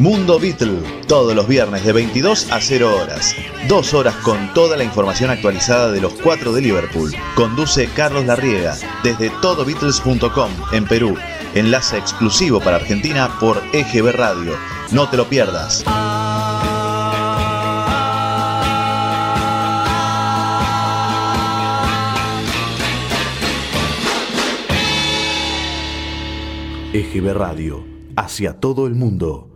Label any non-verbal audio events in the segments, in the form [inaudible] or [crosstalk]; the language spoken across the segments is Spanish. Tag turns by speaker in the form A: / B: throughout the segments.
A: Mundo Beatle, todos los viernes de 22 a 0 horas. Dos horas con toda la información actualizada de los cuatro de Liverpool. Conduce Carlos Larriega desde todobeatles.com en Perú. Enlace exclusivo para Argentina por EGB Radio. No te lo pierdas. EGB Radio, hacia todo el mundo.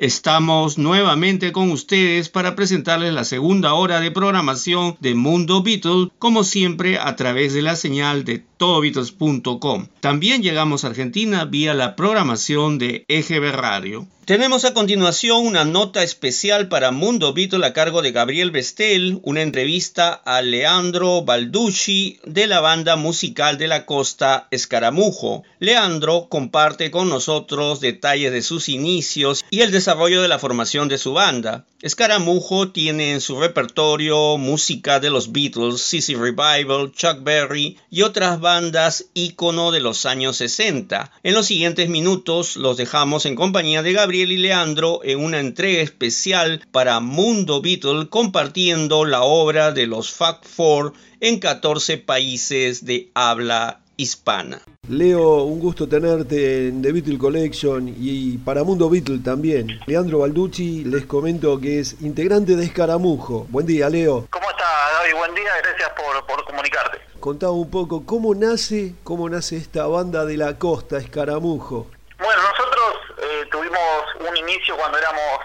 B: Estamos nuevamente con ustedes para presentarles la segunda hora de programación de Mundo Beatles, como siempre a través de la señal de todobeatles.com. También llegamos a Argentina vía la programación de EGB Radio. Tenemos a continuación una nota especial para Mundo Beatle a cargo de Gabriel Bestel, una entrevista a Leandro Balducci de la banda musical de la costa Escaramujo. Leandro comparte con nosotros detalles de sus inicios y el desarrollo de la formación de su banda. Escaramujo tiene en su repertorio música de los Beatles, Sissy Revival, Chuck Berry y otras bandas ícono de los años 60. En los siguientes minutos los dejamos en compañía de Gabriel y Leandro en una entrega especial para Mundo Beatle compartiendo la obra de los Fact Four en 14 países de habla hispana.
C: Leo, un gusto tenerte en The Beatle Collection y para Mundo Beatle también. Leandro Balducci, les comento que es integrante de Escaramujo. Buen día, Leo.
D: ¿Cómo estás, David? Buen día, gracias por, por comunicarte.
C: Contaba un poco cómo nace, cómo nace esta banda de la costa, Escaramujo.
D: Bueno, nosotros eh, tuvimos un inicio cuando éramos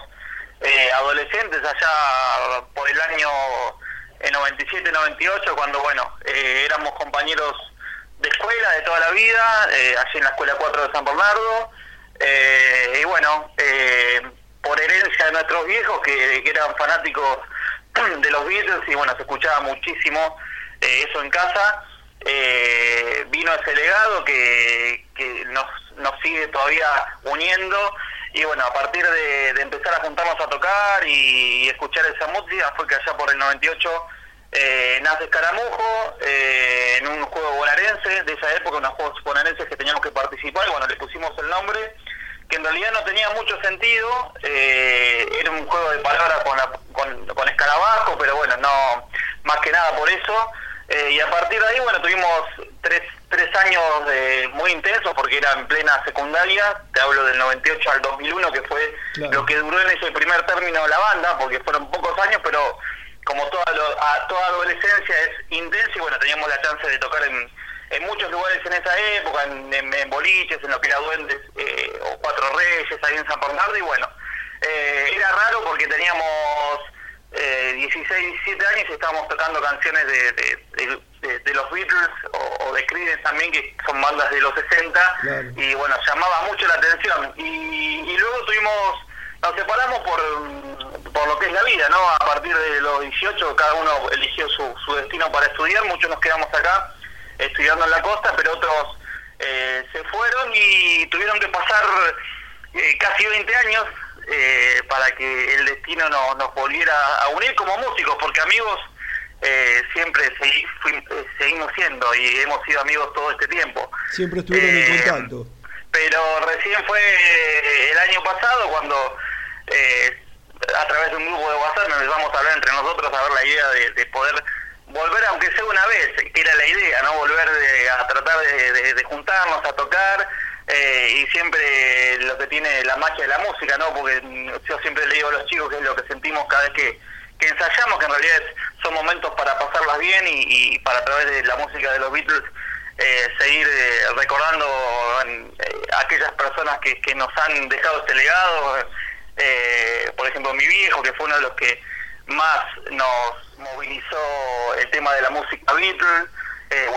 D: eh, adolescentes, allá por el año 97-98, cuando, bueno, eh, éramos compañeros de escuela de toda la vida, allí en la Escuela 4 de San Bernardo, y bueno, por herencia de nuestros viejos que, que, eran fanáticos [clears throat] de los Beatles y bueno, se escuchaba muchísimo eso en casa, vino ese legado que, que nos nos sigue todavía uniendo y bueno, a partir de, empezar a juntarnos a tocar y, escuchar esa música fue que allá por el 98 eh, nace Escaramujo eh, en un juego bonaerense de esa época, unos juegos bonaerenses que teníamos que participar bueno, le pusimos el nombre que en realidad no tenía mucho sentido, eh, era un juego de palabras con, con, escarabajo, pero bueno, no más que nada por eso. Y a partir de ahí, bueno, tuvimos tres, tres años muy intensos porque era en plena secundaria, te hablo del 98 al 2001, que fue lo que duró en ese primer término la banda, porque fueron pocos años, pero como toda, a, toda adolescencia es intensa y bueno, teníamos la chance de tocar en, en muchos lugares en esa época, en, boliches, en lo que era Duendes eh, o Cuatro Reyes, ahí en San Bernardo, y bueno, eh, era raro porque teníamos eh, 16, 17 años y estábamos tocando canciones de, de, los Beatles o, de Creedence también, que son bandas de los 60, y bueno, llamaba mucho la atención. Y, luego tuvimos, nos separamos por, por lo que es la vida, ¿no? A partir de los 18 cada uno eligió su, su destino para estudiar, muchos nos quedamos acá estudiando en la costa, pero otros eh, se fueron y tuvieron que pasar eh, casi 20 años eh, para que el destino nos volviera a unir como músicos, porque amigos eh, siempre eh, seguimos siendo y hemos sido amigos todo este tiempo.
C: Siempre estuvieron en contacto.
D: Pero recién fue el año pasado cuando a través de un grupo de WhatsApp nos empezamos a hablar entre nosotros a ver la idea de, poder volver aunque sea una vez, que era la idea, ¿no? Volver a tratar de juntarnos, a tocar eh, y siempre lo que tiene la magia de la música, ¿no? Porque yo siempre le digo a los chicos que es lo que sentimos cada vez que, ensayamos, que en realidad son momentos para pasarlas bien y, para a través de la música de los Beatles eh, seguir eh, recordando aquellas personas que, que nos han dejado este legado. por ejemplo, mi viejo, que fue uno de los que más nos movilizó el tema de la música Beatles eh,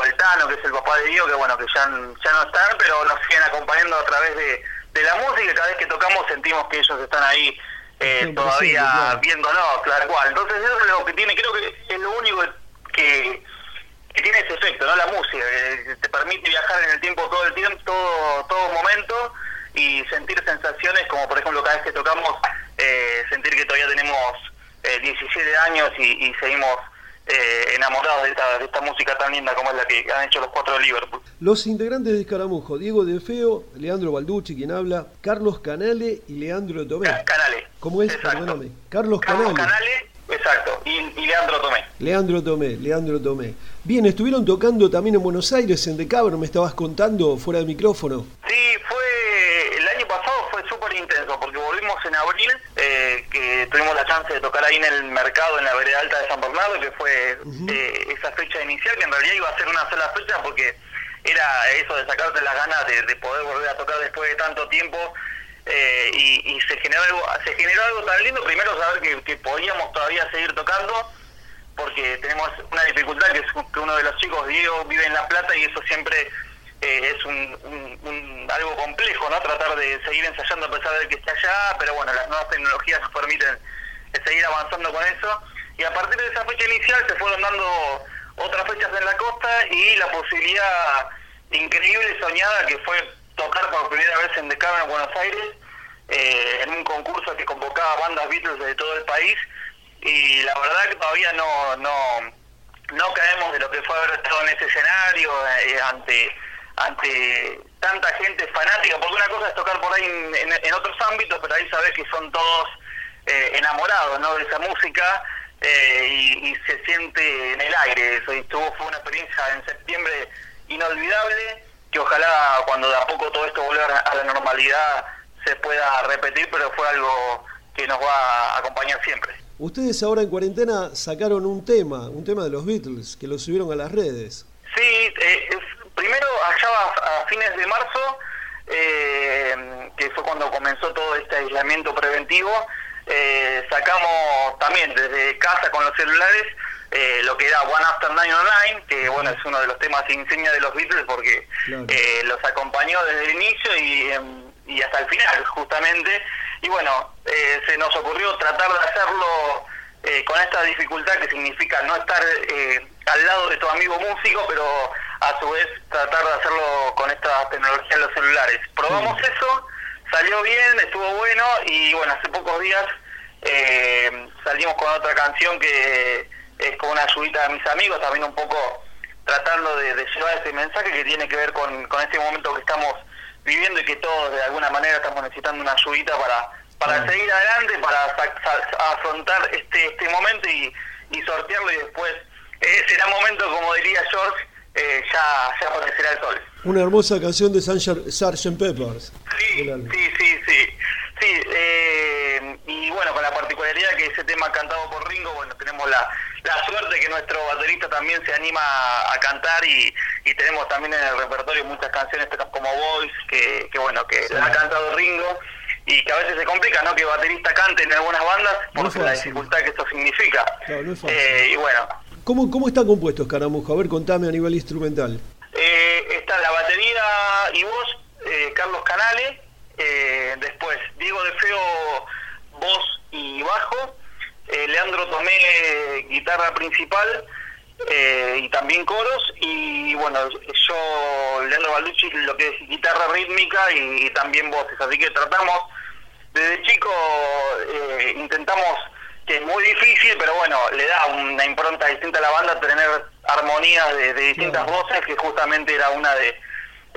D: que es el papá de Diego, que bueno, que ya, no están, pero nos siguen acompañando a través de, la música, cada vez que tocamos sentimos que ellos están ahí eh, todavía viéndonos, claro cual. Entonces eso es lo que tiene, creo que es lo único que, que tiene ese efecto, ¿no? La música, que te permite viajar en el tiempo todo el tiempo, todo, todo momento y sentir sensaciones como por ejemplo cada vez que tocamos, eh, sentir que todavía tenemos 17 eh, años y, y seguimos eh, enamorados de esta, de esta música tan linda como es la que han hecho los cuatro de Liverpool.
C: Los integrantes de Escaramujo, Diego De Feo, Leandro Balducci, quien habla, Carlos Canale y Leandro Tomé.
D: Canale.
C: ¿Cómo es?
D: Exacto.
C: Perdóname. Carlos,
D: Carlos
C: Canale.
D: Canale, exacto, y, y Leandro Tomé.
C: Leandro Tomé, Leandro Tomé. Bien, estuvieron tocando también en Buenos Aires, en Decabro, me estabas contando fuera del micrófono.
D: Sí, fue el año pasado fue súper intenso porque volvimos en abril, eh, que tuvimos la chance de tocar ahí en el mercado en la vereda alta de San Bernardo, que fue eh, esa fecha inicial, que en realidad iba a ser una sola fecha porque era eso de sacarte las ganas de, de poder volver a tocar después de tanto tiempo. eh, y, y se generó algo se generó algo tan lindo primero saber que, que podíamos todavía seguir tocando porque tenemos una dificultad que es que uno de los chicos, Diego, vive en La Plata y eso siempre eh, es un, algo complejo, ¿no? Tratar de seguir ensayando a pesar de que esté allá, pero bueno, las nuevas tecnologías nos permiten eh, seguir avanzando con eso. Y a partir de esa fecha inicial se fueron dando otras fechas en la costa y la posibilidad increíble, soñada, que fue tocar por primera vez en Decabro en Buenos Aires, eh, en un concurso que convocaba bandas Beatles de todo el país y la verdad que todavía no no no caemos de lo que fue haber estado en ese escenario eh, ante ante tanta gente fanática porque una cosa es tocar por ahí en, en- otros ámbitos pero ahí sabes que son todos eh, enamorados ¿no? de esa música eh, y, se siente en el aire eso y estuvo fue una experiencia en septiembre inolvidable que ojalá cuando de a poco todo esto vuelva a la normalidad se pueda repetir pero fue algo que nos va a acompañar siempre
C: Ustedes ahora en cuarentena sacaron un tema, un tema de los Beatles, que lo subieron a las redes.
D: Sí, eh, es- primero allá a, a fines de marzo, eh, que fue cuando comenzó todo este aislamiento preventivo, eh, sacamos también desde casa con los celulares eh, lo que era One After 909, que bueno es uno de los temas insignia de los Beatles porque
C: Claro.
D: eh, los acompañó desde el inicio y, em, y hasta el final justamente. Y bueno, eh, se nos ocurrió tratar de hacerlo eh, con esta dificultad que significa no estar eh, al lado de tu amigo músico, pero a su vez tratar de hacerlo con esta tecnología en los celulares. Probamos eso, salió bien, estuvo bueno y bueno, hace pocos días eh, salimos con otra canción que es con una ayudita de mis amigos, también un poco tratando de, de llevar ese mensaje que tiene que ver con, con este momento que estamos viviendo y que todos de alguna manera estamos necesitando una ayudita para para seguir adelante, para afrontar este este momento y, y sortearlo y después eh, será momento, como diría George, eh, ya, ya aparecerá el sol.
C: Una hermosa canción de Sgt. Peppers.
D: Sí, sí, sí, sí. Sí, eh, y bueno, con la particularidad que ese tema cantado por Ringo, bueno, tenemos la, la suerte que nuestro baterista también se anima a, a cantar y, y tenemos también en el repertorio muchas canciones como Voice, que, que bueno, que la ha cantado Ringo y que a veces se complica, ¿no? Que el baterista cante en algunas bandas
C: No
D: porque
C: es
D: la dificultad que esto significa.
C: No es fácil.
D: Eh, y bueno,
C: ¿Cómo, ¿Cómo está compuesto Escaramujo? A ver, contame a nivel instrumental.
D: Eh, está la batería y voz, eh, Carlos Canale. Eh, después, Diego De Feo, voz y bajo. eh, Leandro Tomé, guitarra principal eh, y también coros. Y bueno, yo, Leandro Balducci, lo que es guitarra rítmica y, y también voces. Así que tratamos, desde chico eh, intentamos que es muy difícil, pero bueno, le da una impronta distinta a la banda tener armonías de, de distintas voces, que justamente era una de,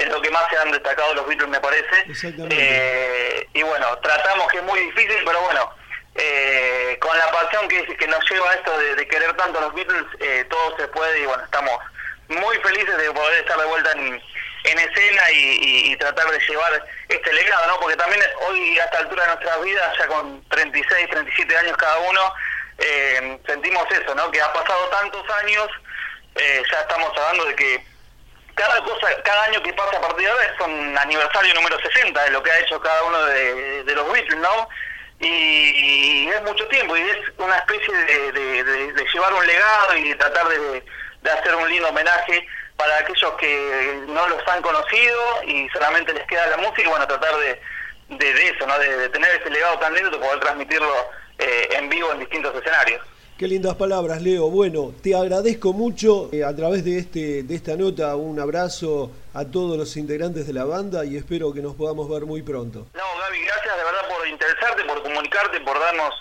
D: de lo que más se han destacado los Beatles, me parece. Eh, y bueno, tratamos que es muy difícil, pero bueno, eh, con la pasión que, que nos lleva a esto de, de querer tanto a los Beatles, eh, todo se puede y bueno, estamos muy felices de poder estar de vuelta en, en escena y, y- y tratar de llevar este legado, ¿no? Porque también hoy, a esta altura de nuestras vidas, ya con 36, 37 años cada uno, eh, sentimos eso, ¿no? Que ha pasado tantos años, eh, ya estamos hablando de que cada cosa, cada año que pasa a partir de ahora es un aniversario número 60 de lo que ha hecho cada uno de, los Beatles, ¿no? Y, y es mucho tiempo y es una especie de, llevar un legado y tratar de, hacer un lindo homenaje para aquellos que no los han conocido y solamente les queda la música y bueno, tratar de, eso, ¿no? De, tener ese legado tan lindo de poder transmitirlo eh, en vivo en distintos escenarios.
C: Qué lindas palabras, Leo. Bueno, te agradezco mucho eh, a través de, este, de esta nota. Un abrazo a todos los integrantes de la banda y espero que nos podamos ver muy pronto.
D: No, Gaby, gracias de verdad por interesarte, por comunicarte, por darnos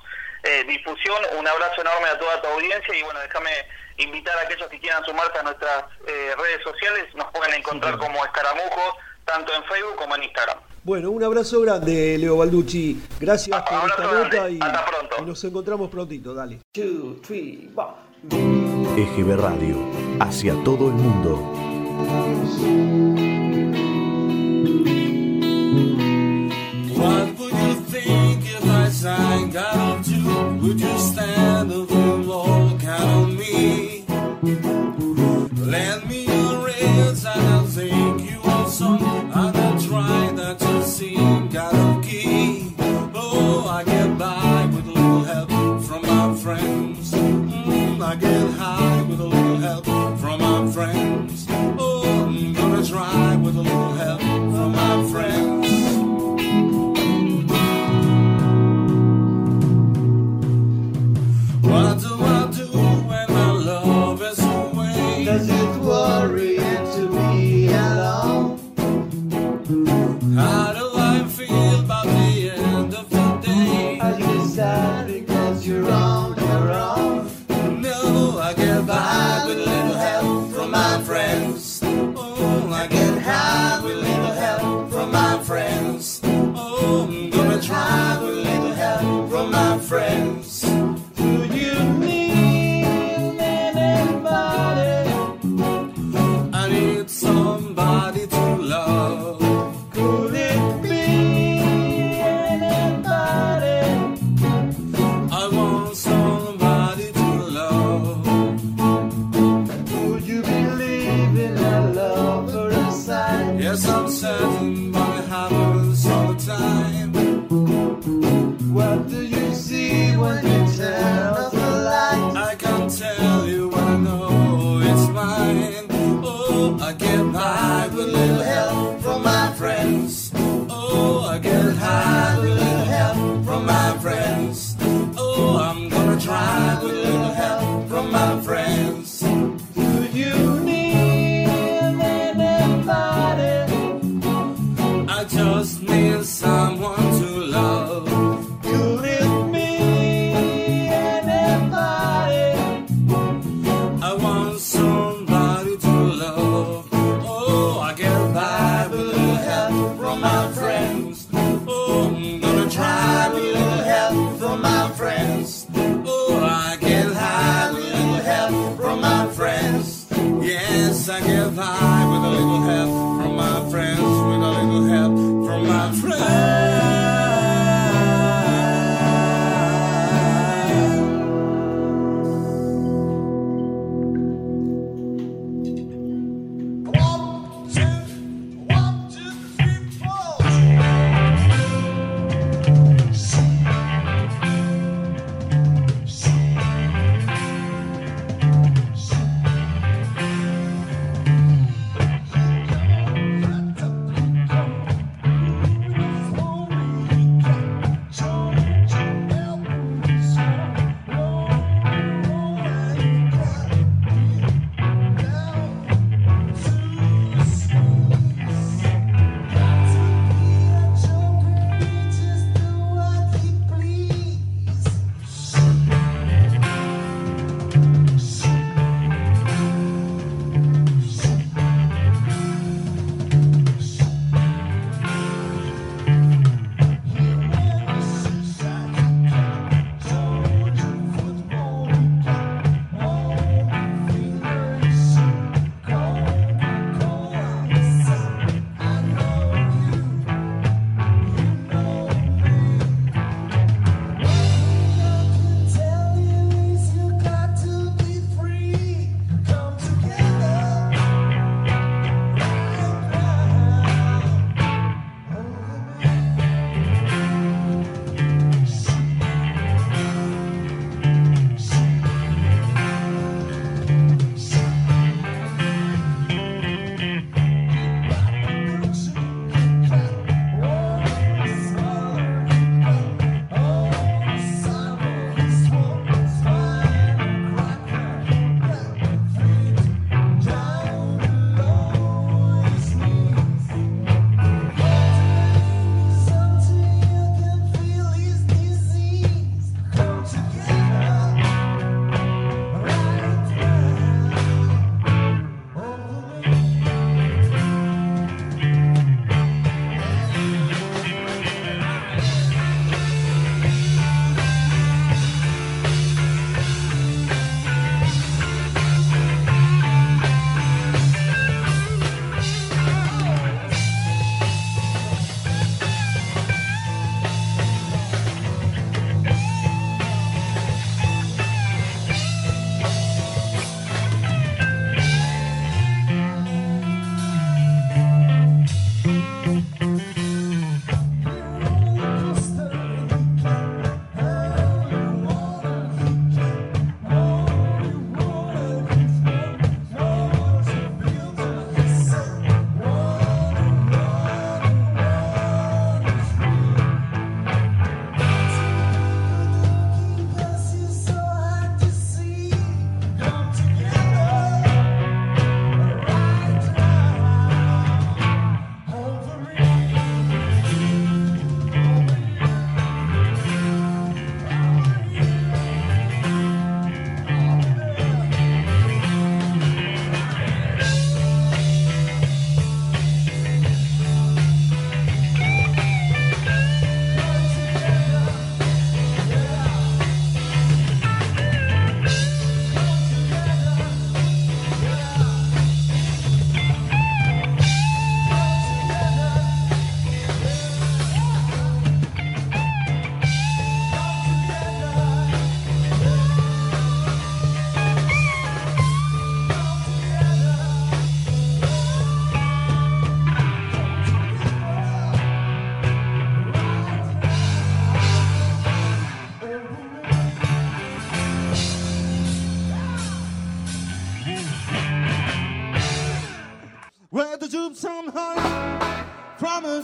D: eh, difusión. Un abrazo enorme a toda tu audiencia y bueno, déjame invitar a aquellos que quieran sumarse a nuestras eh, redes sociales. Nos pueden encontrar como Escaramujo, tanto en Facebook como en Instagram.
C: Bueno, un abrazo grande, Leo Balducci. Gracias por esta nota y, nos encontramos prontito. Dale.
A: Two, three, EGB Radio, hacia todo el mundo.
E: You me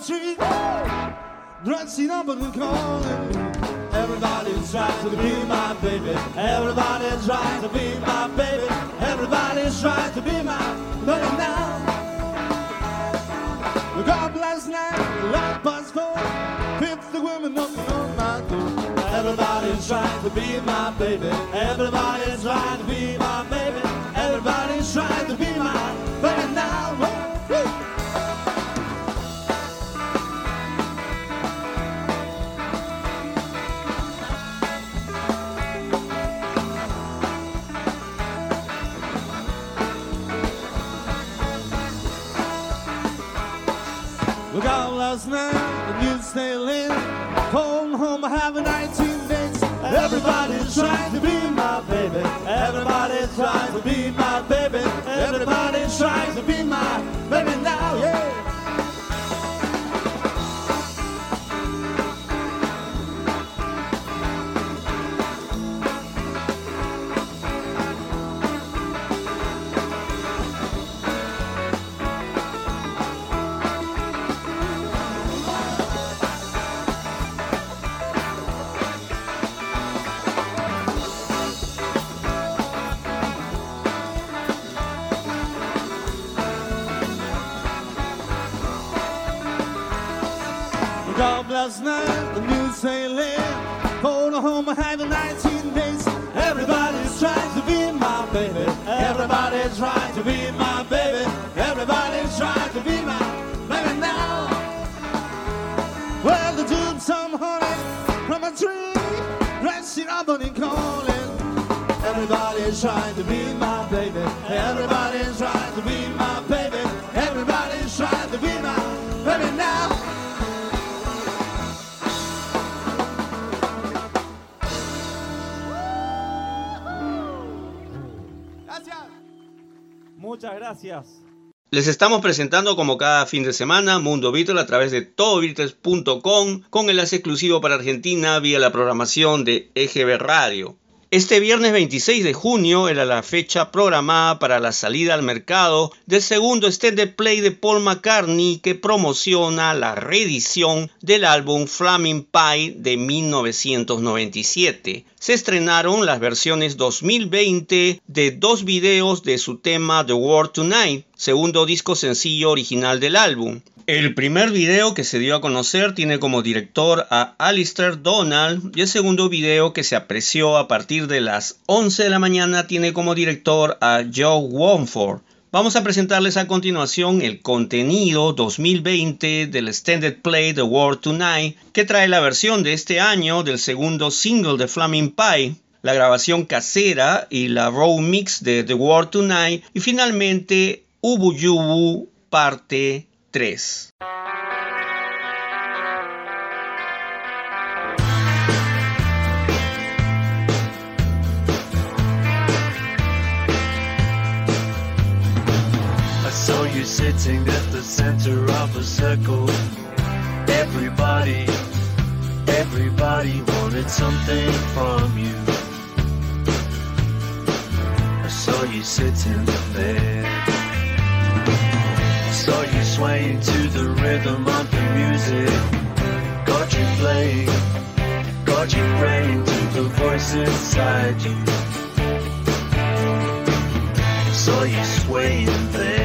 E: a
F: tree, dressing up and calling. Everybody's trying to be my baby. Everybody's trying to be my baby. Everybody's trying to be my baby now. God bless night, light past four. Fifty women knocking on my door. Everybody's trying to be my baby. Everybody's trying to be my baby. Sailing. Home, home, I have a 19 days. Everybody's trying to be my baby. Everybody's trying to be my baby. Everybody's trying to be my baby now, yeah. Last night, the news sailing. Hold home, I had the 19 days. Everybody's trying to be my baby. Everybody's trying to be my baby. Everybody's trying to be my baby now. Well, they took some honey from a tree, dressed it up and calling. Everybody's trying to be my baby. Everybody's trying to be my baby. Everybody's trying Gracias.
B: Les estamos presentando como cada fin de semana Mundo Beatles a través de todobeatles.com con enlace exclusivo para Argentina vía la programación de EGB Radio. Este viernes 26 de junio era la fecha programada para la salida al mercado del segundo extended play de Paul McCartney que promociona la reedición del álbum Flaming Pie de 1997. Se estrenaron las versiones 2020 de dos videos de su tema The World Tonight, segundo disco sencillo original del álbum. El primer video que se dio a conocer tiene como director a Alistair Donald y el segundo video que se apreció a partir de las 11 de la mañana tiene como director a Joe Womford. Vamos a presentarles a continuación el contenido 2020 del extended play The World Tonight que trae la versión de este año del segundo single de Flaming Pie la grabación casera y la raw mix de The World Tonight y finalmente Ubu Yubu parte 3.
G: I saw you sitting at the center of a circle. Everybody, everybody wanted something from you. I saw you sitting there. Saw you swaying to the rhythm of the music. Got you playing, got you praying to the voice inside you. Saw you swaying there.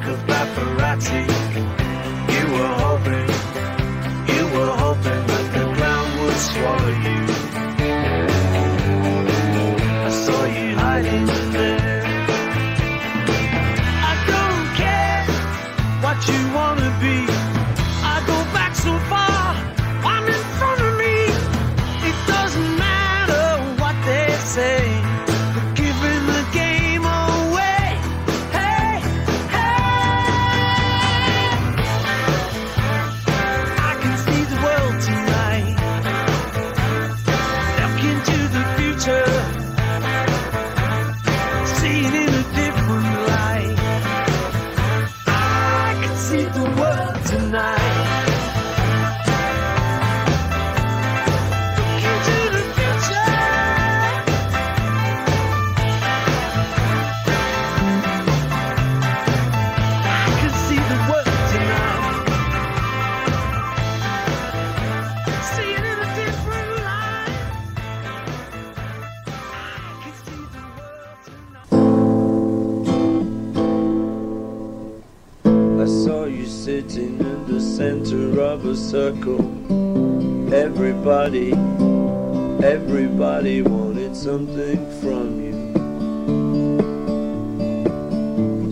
G: talk about circle. Everybody, everybody wanted something from you.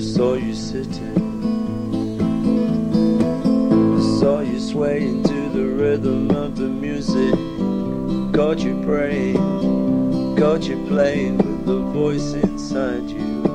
G: Saw you sitting, saw you swaying to the rhythm of the music. Caught you praying, caught you playing with the voice inside you.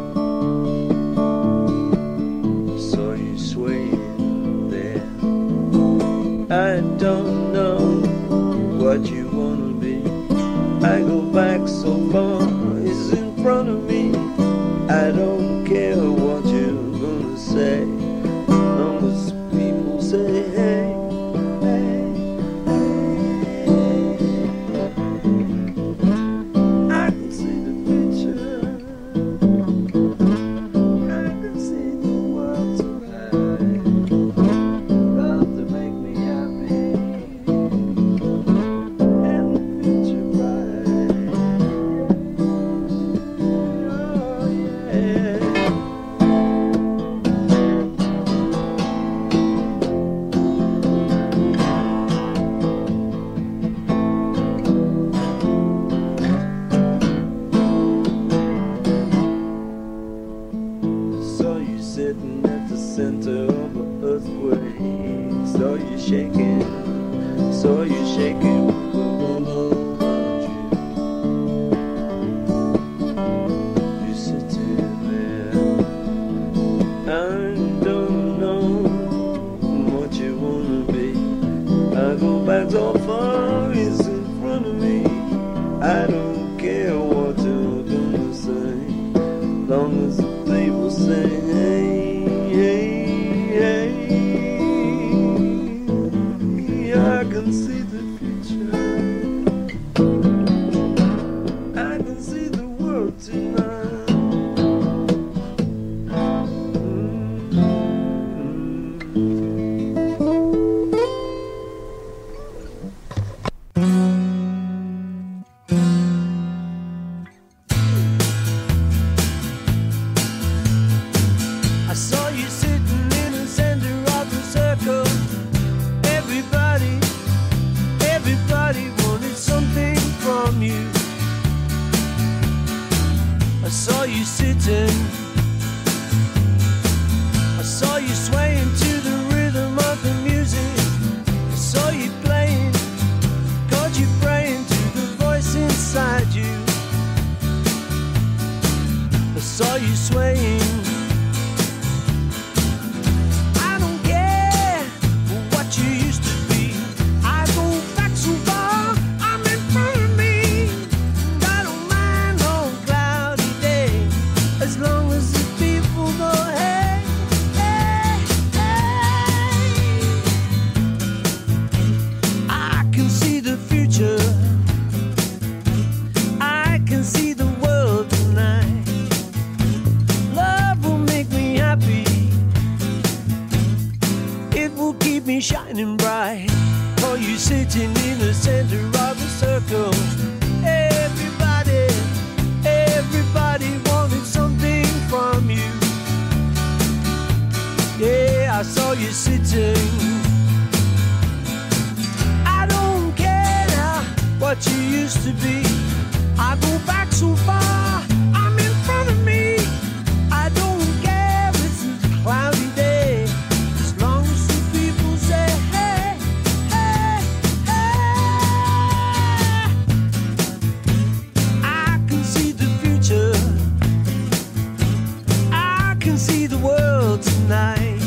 G: can see the world tonight.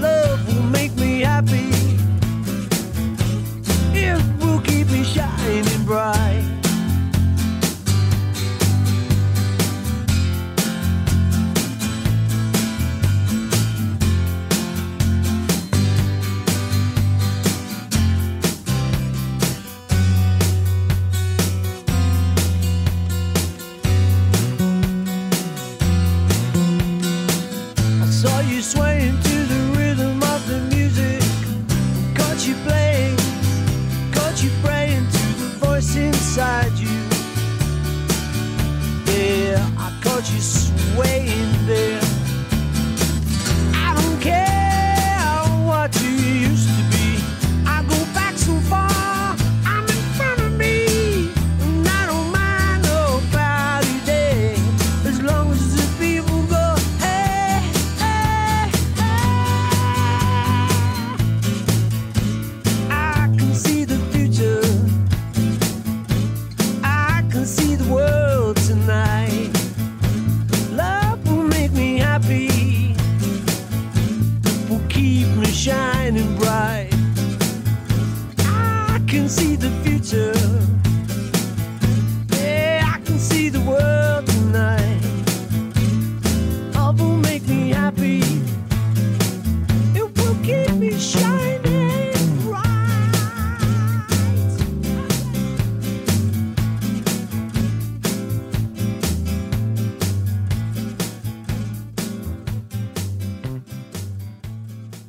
G: Love will make me happy. It will keep me shining bright.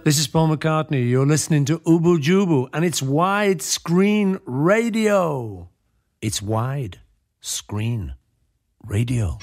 H: This is Paul McCartney. You're listening to Ubu Jubu, and it's wide screen radio. It's wide screen radio.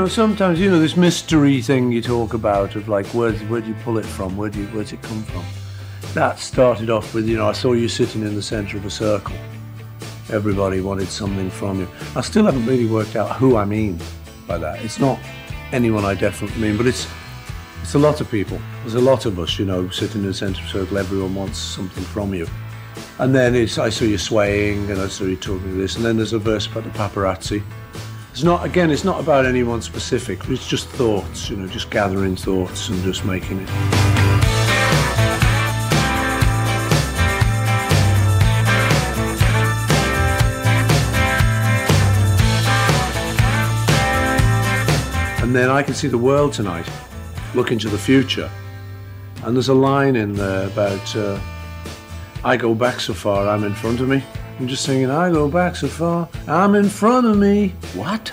H: Know, sometimes, you know, this mystery thing you talk about of like, where, where do you pull it from? Where do you, where's it come from? That started off with, you know, I saw you sitting in the centre of a circle. Everybody wanted something from you. I still haven't really worked out who I mean by that. It's not anyone I definitely mean, but it's it's a lot of people. There's a lot of us, you know, sitting in the centre of a circle. Everyone wants something from you. And then it's, I saw you swaying, and I saw you talking to this. And then there's a verse about the paparazzi. It's not, again, it's not about anyone specific. It's just thoughts, you know, just gathering thoughts and just making it. And then I can see the world tonight, look into the future. And there's a line in there about, uh, I go back so far, I'm in front of me. I'm just singing, I go back so far, I'm in front of me. What?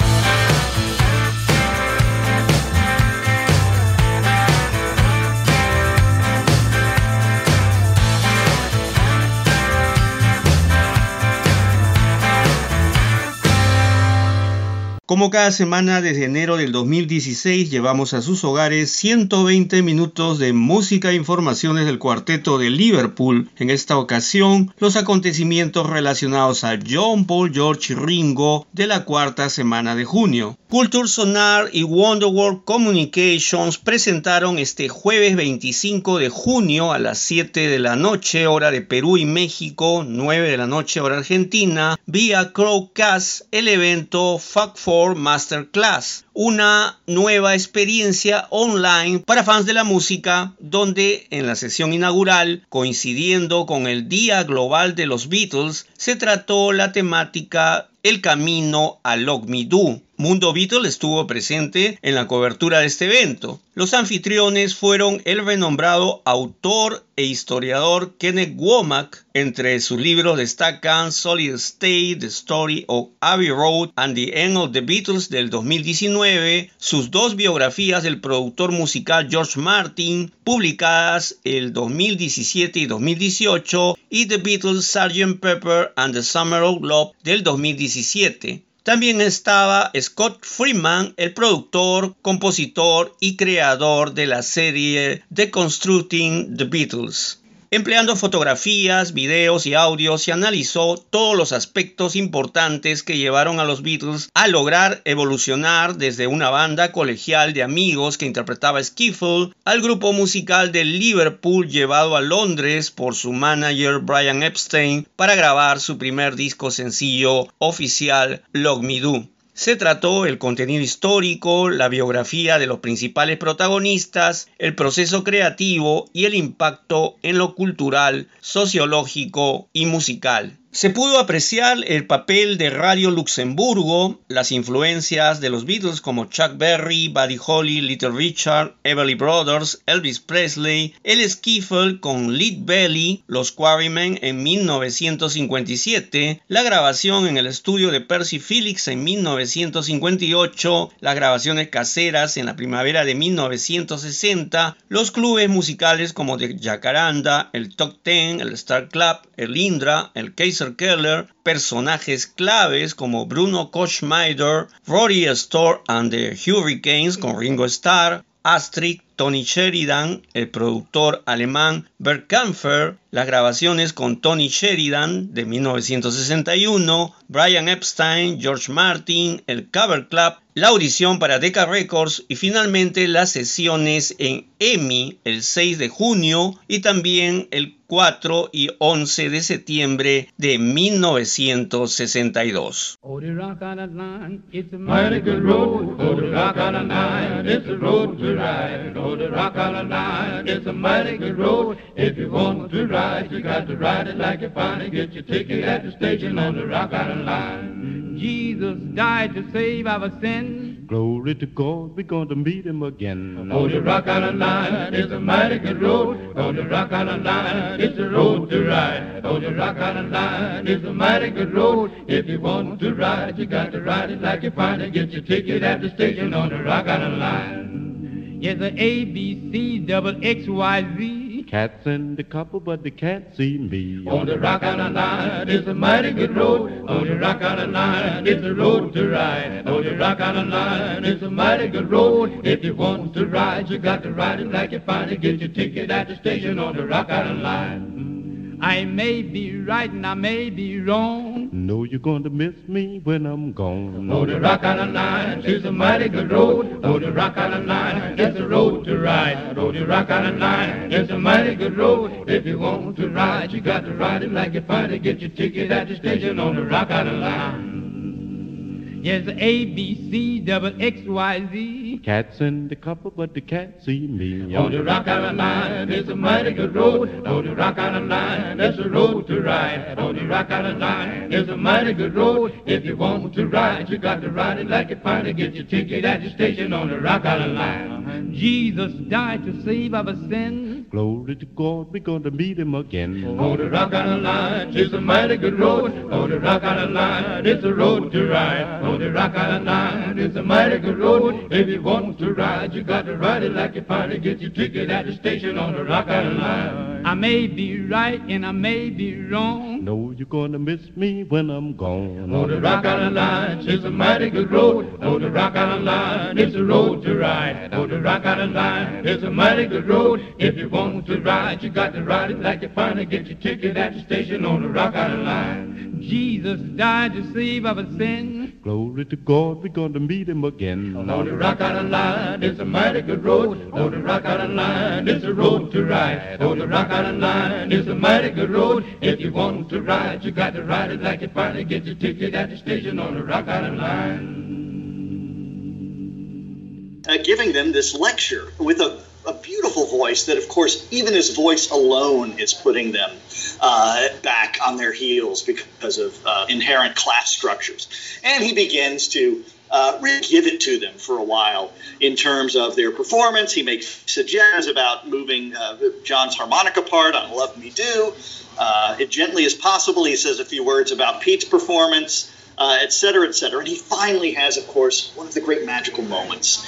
B: Como cada semana desde enero del 2016 llevamos a sus hogares 120 minutos de música e informaciones del cuarteto de Liverpool. En esta ocasión, los acontecimientos relacionados a John Paul George Ringo de la cuarta semana de junio. Culture Sonar y Wonderworld Communications presentaron este jueves 25 de junio a las 7 de la noche hora de Perú y México, 9 de la noche hora argentina, vía Crowcast el evento Fuck for Masterclass, una nueva experiencia online para fans de la música donde en la sesión inaugural, coincidiendo con el Día Global de los Beatles, se trató la temática El camino a Log Me Do. Mundo Beatle estuvo presente en la cobertura de este evento. Los anfitriones fueron el renombrado autor e historiador Kenneth Womack. Entre sus libros destacan Solid State, The Story of Abbey Road and the End of the Beatles del 2019, sus dos biografías del productor musical George Martin, publicadas el 2017 y 2018, y The Beatles Sgt. Pepper and the Summer of Love del 2017. También estaba Scott Freeman, el productor, compositor y creador de la serie Deconstructing the Beatles. Empleando fotografías, videos y audios, se analizó todos los aspectos importantes que llevaron a los Beatles a lograr evolucionar desde una banda colegial de amigos que interpretaba Skiffle al grupo musical de Liverpool llevado a Londres por su manager Brian Epstein para grabar su primer disco sencillo oficial Log Me Do. Se trató el contenido histórico, la biografía de los principales protagonistas, el proceso creativo y el impacto en lo cultural, sociológico y musical. Se pudo apreciar el papel de Radio Luxemburgo, las influencias de los Beatles como Chuck Berry, Buddy Holly, Little Richard, Everly Brothers, Elvis Presley, el Skiffle con Lead Belly, los Quarrymen en 1957, la grabación en el estudio de Percy Phillips en 1958, las grabaciones caseras en la primavera de 1960, los clubes musicales como The Jacaranda, el Top Ten, el Star Club, el Indra, el Keller, personajes claves como Bruno Kochmeider, Rory Storr and the Hurricanes con Ringo Starr, Astrid, Tony Sheridan, el productor alemán Bert Kampfer, las grabaciones con Tony Sheridan de 1961, Brian Epstein, George Martin, el Cover Club, la audición para Decca Records y finalmente las sesiones en EMI el 6 de junio y también el 4 y 11 de septiembre de 1962.
I: Oh, the rock island line, it's a mighty good road. Oh, the rock island line, it's a road to ride. Oh, the rock island line, it's a mighty good road. If you want to ride, you got to ride it like you find it. Get your ticket at the station on the rock island line. Jesus died to save our sins.
J: Glory to God, we're going to meet him again.
I: Oh, the rock island line is a mighty good road. Oh, the rock island line, it's a road to ride. Oh, the rock island line is a mighty good road. If you want to ride, you got to ride it like you find it. Get your ticket at the station on the rock island line. Yes, a A, B, C, double X, Y, Z.
J: Cats in the couple, but they can't see me.
I: On the Rock on Island Line, it's a mighty good road. On the Rock on Island Line, it's a road to ride. On the Rock on Island Line, it's a mighty good road. If you want to ride, you got to ride it like you find it. Get your ticket at the station on the Rock on Island Line. I may be right and I may be wrong.
J: Know you're going to miss me when I'm gone.
I: Oh, the Rock Island Line is a mighty good road. Oh, the Rock Island Line is a road to ride. Oh, the Rock Island Line is a mighty good road. If you want to ride, you got to ride it like you find it. Get your ticket at the station on the Rock Island Line. Yes, A, B, C, double X, Y, Z.
J: Cats in the couple, but the can't see me.
I: Oh, on the Rock Island Line is a mighty good road. Oh, on the Rock Island Line, that's a road to ride. Oh, on the Rock Island Line is a mighty good road. If you want to ride, you got to ride it like you find it. Get your ticket at the station on the Rock Island Line. Jesus died to save our sins.
J: Glory to God, we're going to meet him again.
I: Oh, on the Rock Island Line is a mighty good road. Oh, on the Rock Island Line, it's a road to ride. Oh, on the Rock Island Line is a mighty good road. If you want to ride, you got to ride it like you find it. Get your ticket at the station on the Rock Island Line. I may be right and I may be wrong.
J: Know you're going to miss me when I'm gone.
I: On the Rock Island Line is a mighty good road. On the Rock Island Line, it's a road to ride. On the Rock Island Line, it's a mighty good road. If you want to ride, you got to ride it like you find it. Get your ticket at the station on the Rock Island Line. Jesus died to save our sin.
J: Glory to God, we're going to meet him again.
I: On the Rock Island Line, it's a mighty good road. On the Rock Island Line, it's a road to ride. On the Rock Island Line, it's a mighty good road. If you want to ride, you got to ride it like you find it. Get your ticket at the station on the Rock Island Line.
K: uh, giving them this lecture with a, a beautiful voice that, of course, even his voice alone is putting them uh, back on their heels because of uh, inherent class structures. And he begins to uh, really give it to them for a while in terms of their performance. He makes suggestions about moving uh, John's harmonica part on Love Me Do. Uh, as gently as possible, he says a few words about Pete's performance, uh, et cetera, et. And he finally has, of course, one of the great magical moments.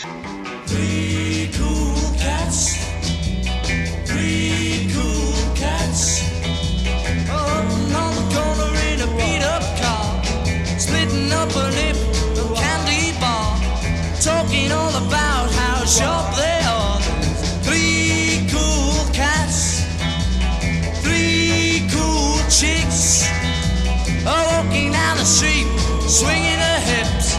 G: Talking all about how sharp they are. Three cool cats. Three cool chicks. Are walking down the street, swinging her hips.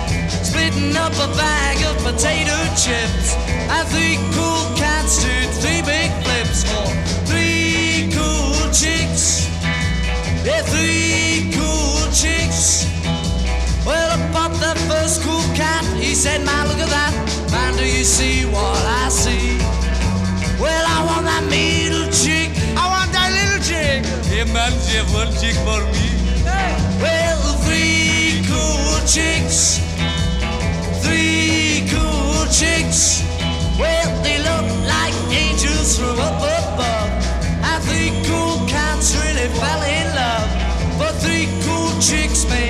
G: Splitting up a bag of potato chips. And three cool cats did three big flips for three cool chicks. Yeah, three first cool cat, he said, Man, look at that. Man, do you see what I see? Well, I want that middle chick. I want that little chick. Hey, man, do you have one chick for me? Well, three cool chicks. Three cool chicks. Well, they look like angels from up above. And three cool cats really fell in love. But three cool chicks made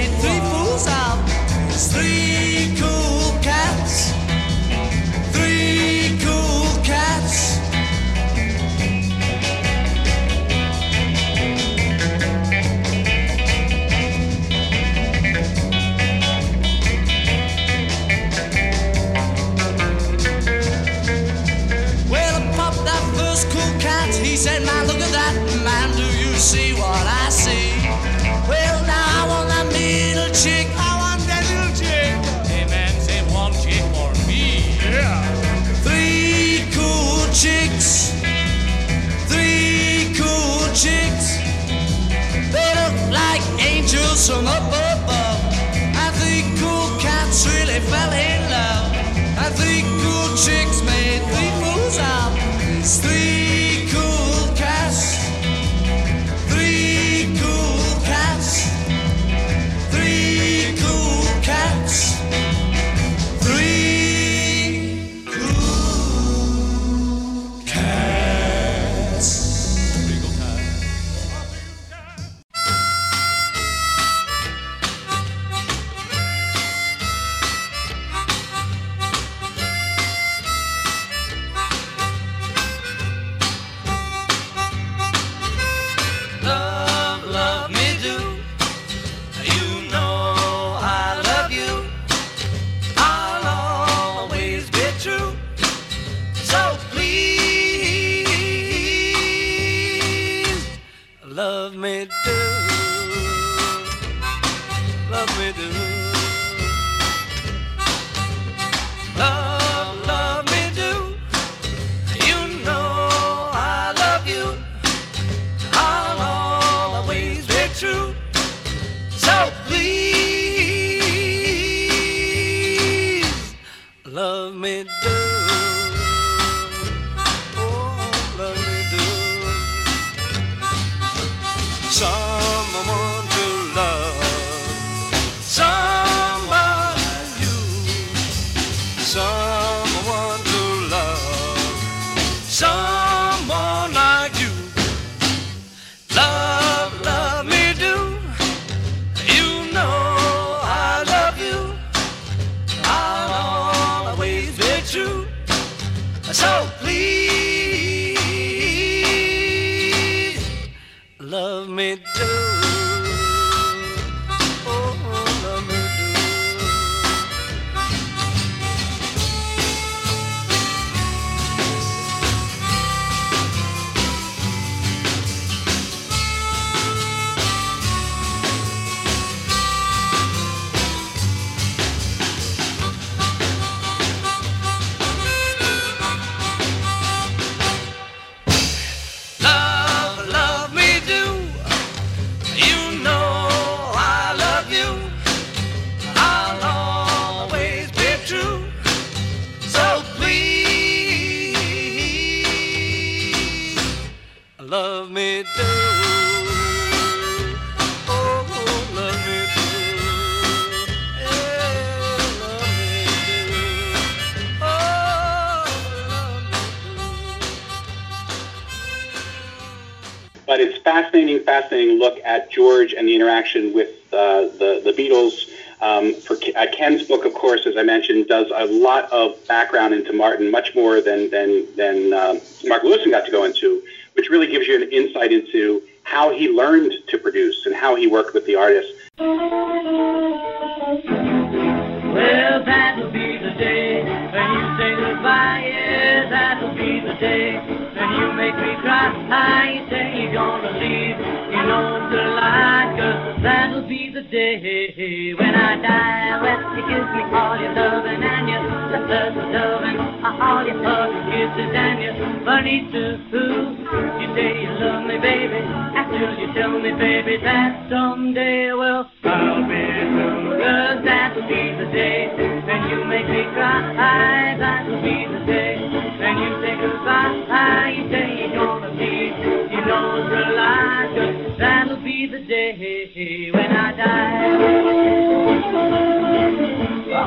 L: George and the interaction with uh, the the Beatles. Um, for uh, Ken's book, of course, as I mentioned, does a lot of background into Martin, much more than than than um, Mark Lewison got to go into, which really gives you an insight into how he learned to produce and how he worked with the artists.
M: Well, that'll be the day when you say goodbye. Yeah, that'll be the day when you make me cry. You say you're gonna leave. You know lie, 'cause that'll be the day when I die. Well, you give me all your loving and your love, loving, uh, all your hugs, kisses and your funny too. You say you love me, baby, after you tell me, baby, that someday, well, I'll be through. 'Cause that'll be the day when you make me cry. That'll be the day when you say goodbye. You say you're gonna leave. You know it's be the day when I Yeah,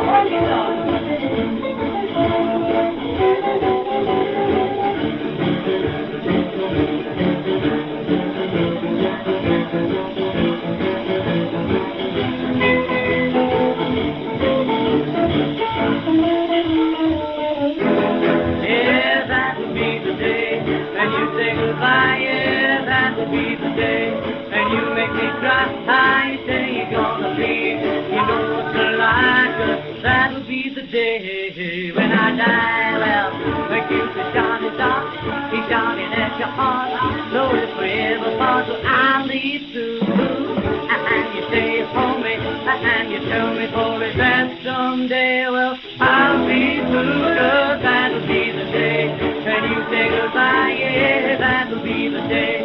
M: you make me cry. You say you're gonna leave. You know it's a lie, that'll be the day when I die. Well, when you say Johnny, Johnny, he's Johnny, that's your heart. No, it's forever, but I'll leave too. And you say for me, and you tell me for it that someday, well, I'll be through, 'cause that'll be the day when you say goodbye, yeah, that'll be the day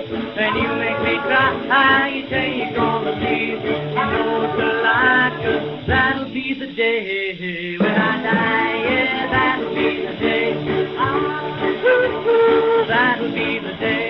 M: cry, you say you're gonna leave, you know it's a lie, 'cause that'll be the day when I die, yeah, that'll be the day, that'll be the day,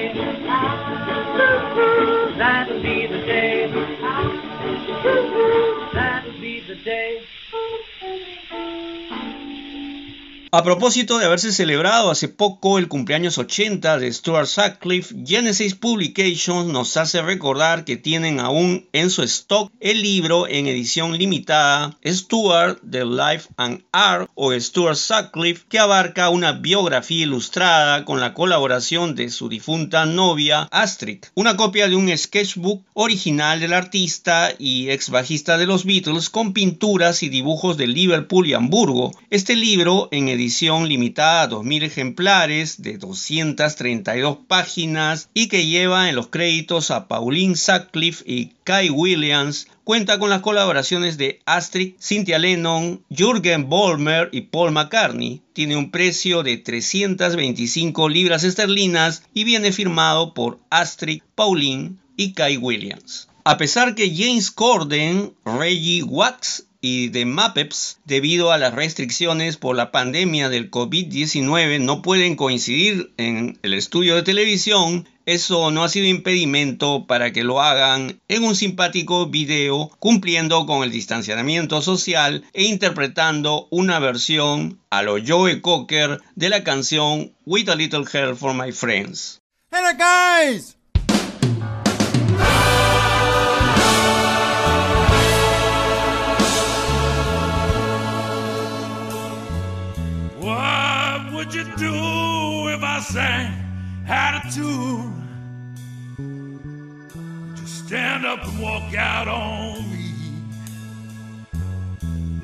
B: A propósito de haberse celebrado hace poco el cumpleaños 80 de Stuart Sutcliffe, Genesis Publications nos hace recordar que tienen aún en su stock el libro en edición limitada Stuart The Life and Art o Stuart Sutcliffe que abarca una biografía ilustrada con la colaboración de su difunta novia Astrid, una copia de un sketchbook original del artista y ex bajista de los Beatles con pinturas y dibujos de Liverpool y Hamburgo. Este libro en edición limitada a 2.000 ejemplares de 232 páginas y que lleva en los créditos a Pauline Sutcliffe y Kai Williams, cuenta con las colaboraciones de Astrid, Cynthia Lennon, Jürgen Vollmer y Paul McCartney. Tiene un precio de 325 libras esterlinas y viene firmado por Astrid, Pauline y Kai Williams. A pesar que James Corden, Reggie Watts y The Muppets, debido a las restricciones por la pandemia del COVID-19, no pueden coincidir en el estudio de televisión, eso no ha sido impedimento para que lo hagan en un simpático video cumpliendo con el distanciamiento social e interpretando una versión a lo Joe Cocker de la canción With a Little Help for My Friends.
F: There, guys!
N: Attitude? Just stand up and walk out on me.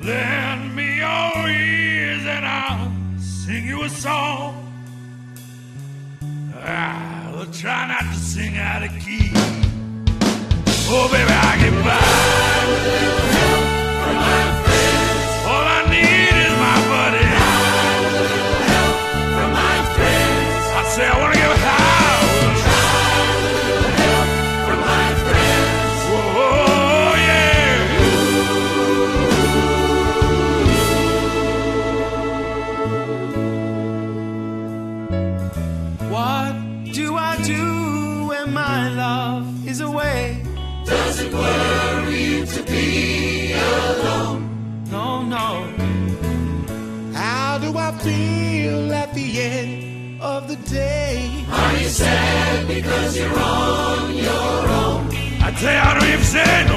N: Lend me your ears and I'll sing you a song. I'll try not to sing out of key. Oh, baby, I get by
O: day?
N: Are you sad because you're on your own? I tell you, I don't even say no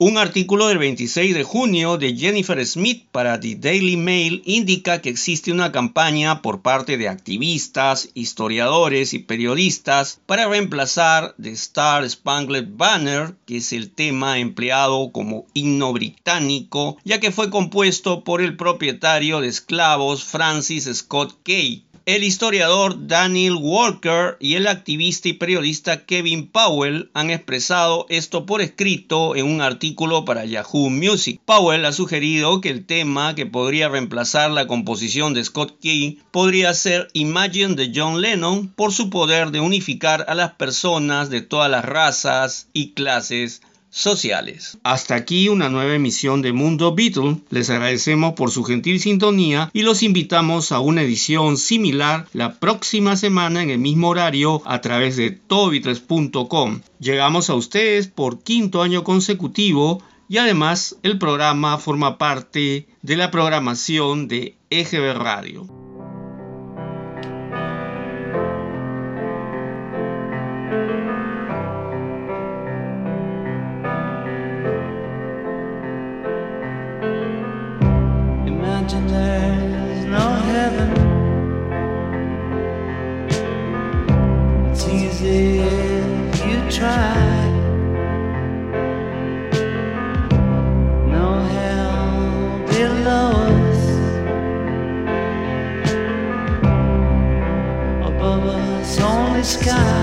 B: Un artículo del 26 de junio de Jennifer Smith para The Daily Mail indica que existe una campaña por parte de activistas, historiadores y periodistas para reemplazar The Star Spangled Banner, que es el tema empleado como himno británico, ya que fue compuesto por el propietario de esclavos Francis Scott Key. El historiador Daniel Walker y el activista y periodista Kevin Powell han expresado esto por escrito en un artículo para Yahoo Music. Powell ha sugerido que el tema que podría reemplazar la composición de Scott Key podría ser Imagine de John Lennon por su poder de unificar a las personas de todas las razas y clases sociales. Hasta aquí una nueva emisión de Mundo Beatle. Les agradecemos por su gentil sintonía y los invitamos a una edición similar la próxima semana en el mismo horario a través de todobeatles.com. Llegamos a ustedes por quinto año consecutivo y además el programa forma parte de la programación de EGB Radio.
O: Easy if you try. No hell below us. Above us, only sky.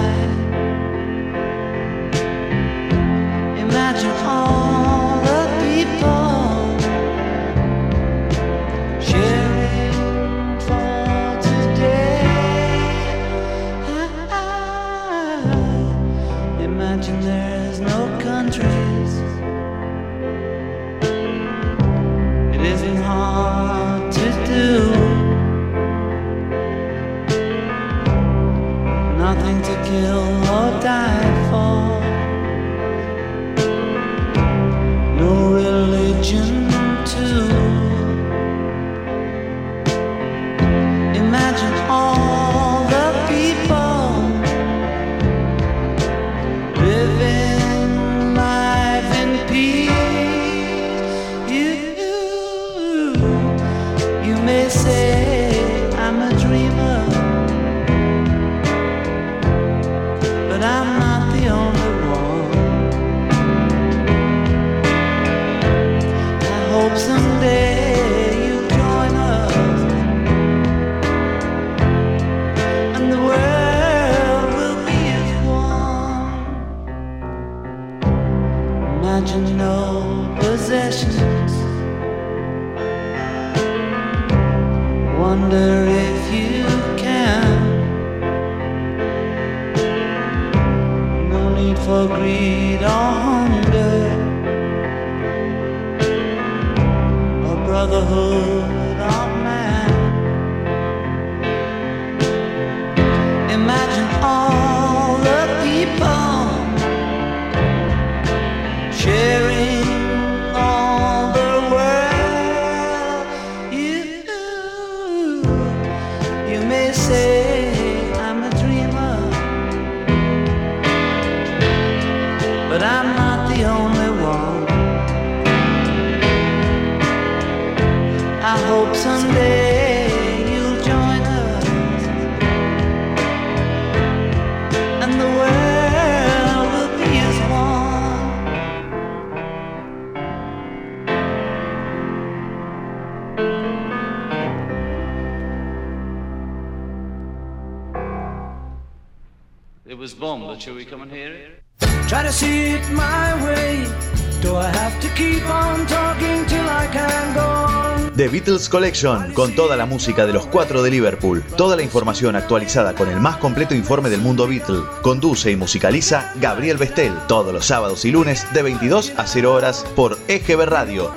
A: Beatles Collection, con toda la música de los cuatro de Liverpool, toda la información actualizada con el más completo informe del mundo Beatle. Conduce y musicaliza Gabriel Bestel, todos los sábados y lunes de 22 a 0 horas por EGB Radio.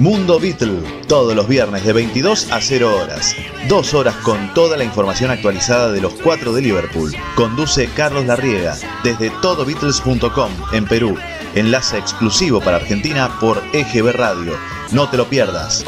A: Mundo Beatle, todos los viernes de 22 a 0 horas. Dos horas con toda la información actualizada de los cuatro de Liverpool. Conduce Carlos Larriega desde todobeatles.com en Perú. Enlace exclusivo para Argentina por EGB Radio. No te lo pierdas.